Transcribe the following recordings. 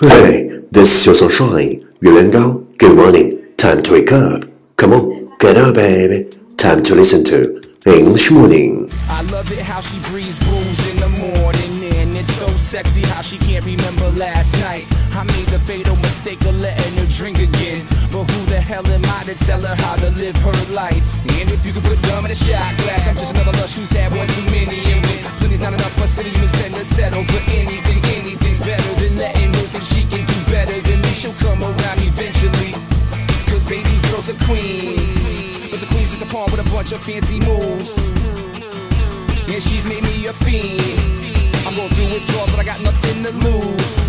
Hey, this is your sunshine. You're in now? Good morning. Time to wake up. Come on, get up, baby. Time to listen to English Morning. I love it how she breathes booze in the morning, and it's so sexy how she can't remember last night. I made the fatal mistake of letting her drink again, but who the hell am I to tell her how to live her life? And if you could put dumb in a shot glass, I'm just another lush who's had one too many, and when plenty's not enough for city, you extend to settle for anything think she can do better than me She'll come around eventually Cause baby girl's a queen But the queen's at the pawn with a bunch of fancy moves and she's made me a fiend. I'm going through withdrawals, but I got nothing to lose.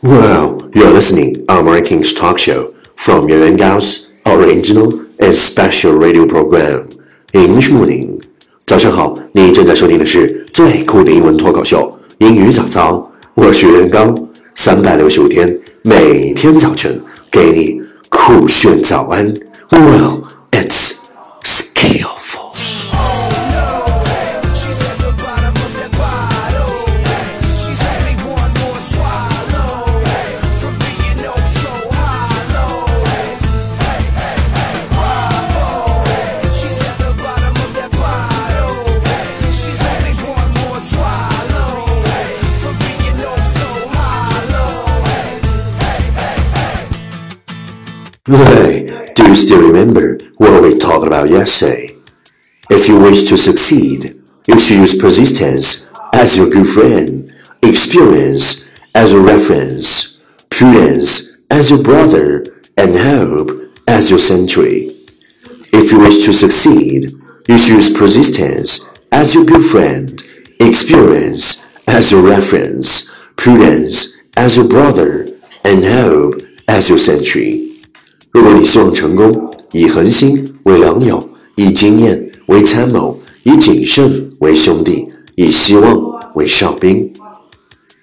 Well, you're listening Our King's talk show from Yuan Gao's original and special radio program English Morning. 早上好，你正在收听的是最酷的英文脱口秀——英语早操。 我是袁刚，三百六十五天，每天早晨给你酷炫早安。Well, it's scale. Hey, do you still remember what we talked about yesterday? If you wish to succeed, you should use persistence as your good friend, experience as your reference, prudence as your brother, and hope as your sentry. If you wish to succeed, you should use persistence as your good friend, experience as your reference, prudence as your brother, and hope as your sentry. 如果你希望成功，以恒心为良友，以经验为参谋，以谨慎为兄弟，以希望为哨兵。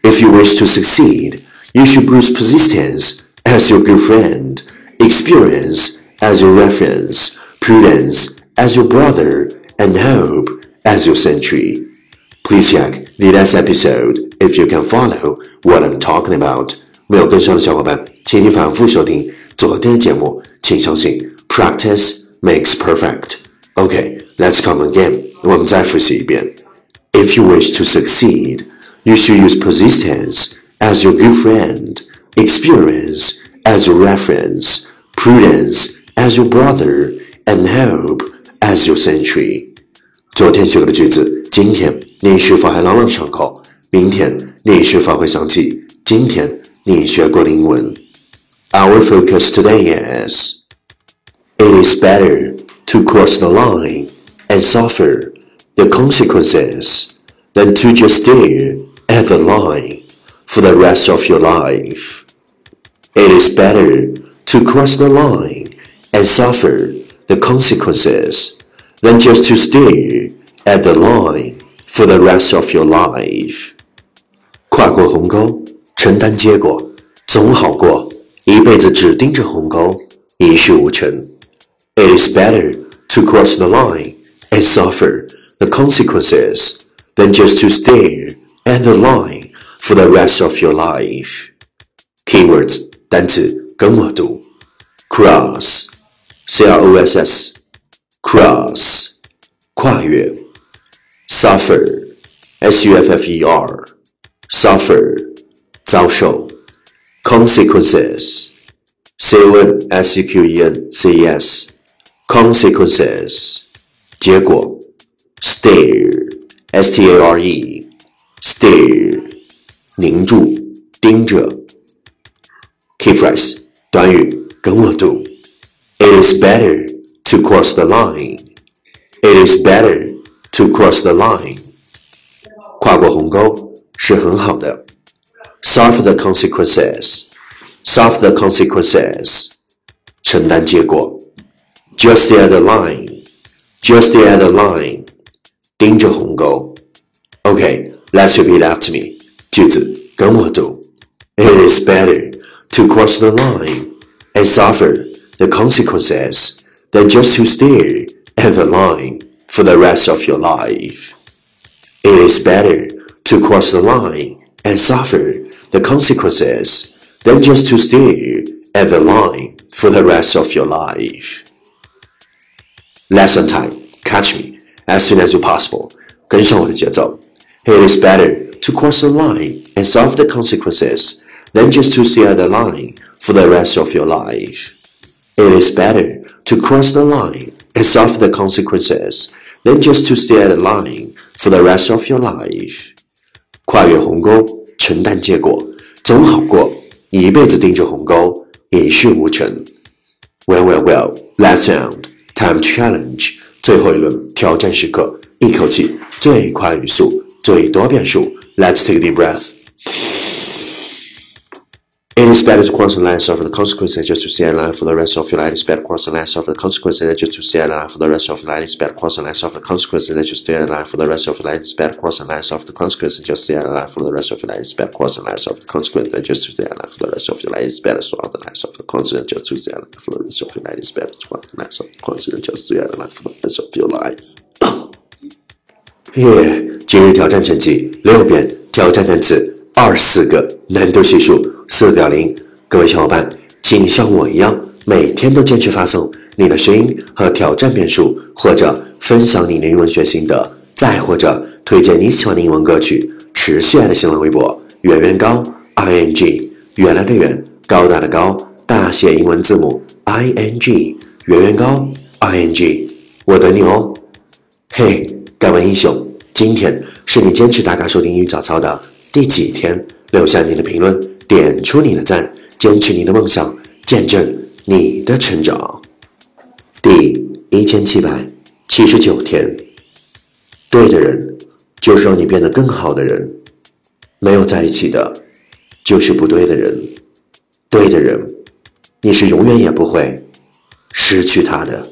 If you wish to succeed, you should use persistence as your good friend, experience as your reference, prudence as your brother, and hope as your sentry. Please check the last episode if you can follow what I'm talking about. 没有跟上的小伙伴，请你反复收听 昨天的节目。请相信，practice makes perfect. Okay, let's come again. 我们再复习一遍。If you wish to succeed, you should use persistence as your good friend, experience as your reference, prudence as your brother, and hope as your sentry. 昨天学过的句子，今天你是否还朗朗上口？明天你是否会想起今天你学过的英文 ？Our focus today is It is better to cross the line and suffer the consequences than to just stare at the line for the rest of your life. It is better to cross the line and suffer the consequences than just to stare at the line for the rest of your life. 跨过鸿沟，承担结果，总好过 一辈子只盯着鸿沟，一事无成。It is better to cross the line and suffer the consequences than just to stare at the line for the rest of your life. Keywords 单词跟我读，cross c r o s s cross 跨越，suffer s u f f e r suffer 遭受 ，consequences c o n s e q e n c e s consequences 结果，stare s t a r e stare 凝住盯着，key phrase 短语跟我读，It is better to cross the line. It is better to cross the line. 跨过鸿沟是很好的。 Suffer the consequences. Suffer the consequences. 承担结果。Just the other line. Just the other line. 盯着鸿沟。Okay, let's repeat after me. 句子跟我读。It is better to cross the line and suffer the consequences than just to stare at the line for the rest of your life. It is better to cross the line and suffer the consequences than just to stare at the line for the rest of your life. Lesson time. Catch me as soon as you possible. 跟上我的节奏。It is better to cross the line and suffer the consequences than just to stare at the line for the rest of your life. It is better to cross the line and suffer the consequences than just to stare at the line for the rest of your life. 跨越鸿沟， 承担结果，总好过一辈子盯着鸿沟，一事无成。Well, well, well. Last round, time challenge. 最后一轮挑战时刻，一口气最快语速，最多变数。Let's take a deep breath. It is better to cross the line, suffer the consequences, just to stay alive for the rest of your life. It is better to cross the line, suffer the consequences, just to stay alive for the rest of your life. It is better to cross the line, suffer the consequences, just to stay alive for the rest of your life. It is better to cross the line, suffer the consequences, just to stay alive for the rest of your life. It is better to cross the line, suffer the consequences, just to stay alive for the rest of your life. It is better to swallow the line, suffer the consequences, just to stay alive for the rest of your life. It is better to swallow the line, suffer the consequences, just to stay alive for the rest of your life. 耶！今日挑战成绩六遍，挑战单词二十四个， 难度系数四点零。各位小伙伴，请像我一样，每天都坚持发送你的声音和挑战变数，或者分享你的英文学心得，再或者推荐你喜欢的英文歌曲。持续爱的新浪微博圆圆高 i n g 原来的圆高大的高大写英文字母 i n g 圆圆高 i n g 我等你哦。嘿，干完英雄，今天是你坚持打卡收听英语早操的第几天？留下你的评论，点出你的赞。坚持你的梦想，见证你的成长。第一千七百七十九天，对的人就是让你变得更好的人，没有在一起的，就是不对的人。对的人，你是永远也不会失去他的。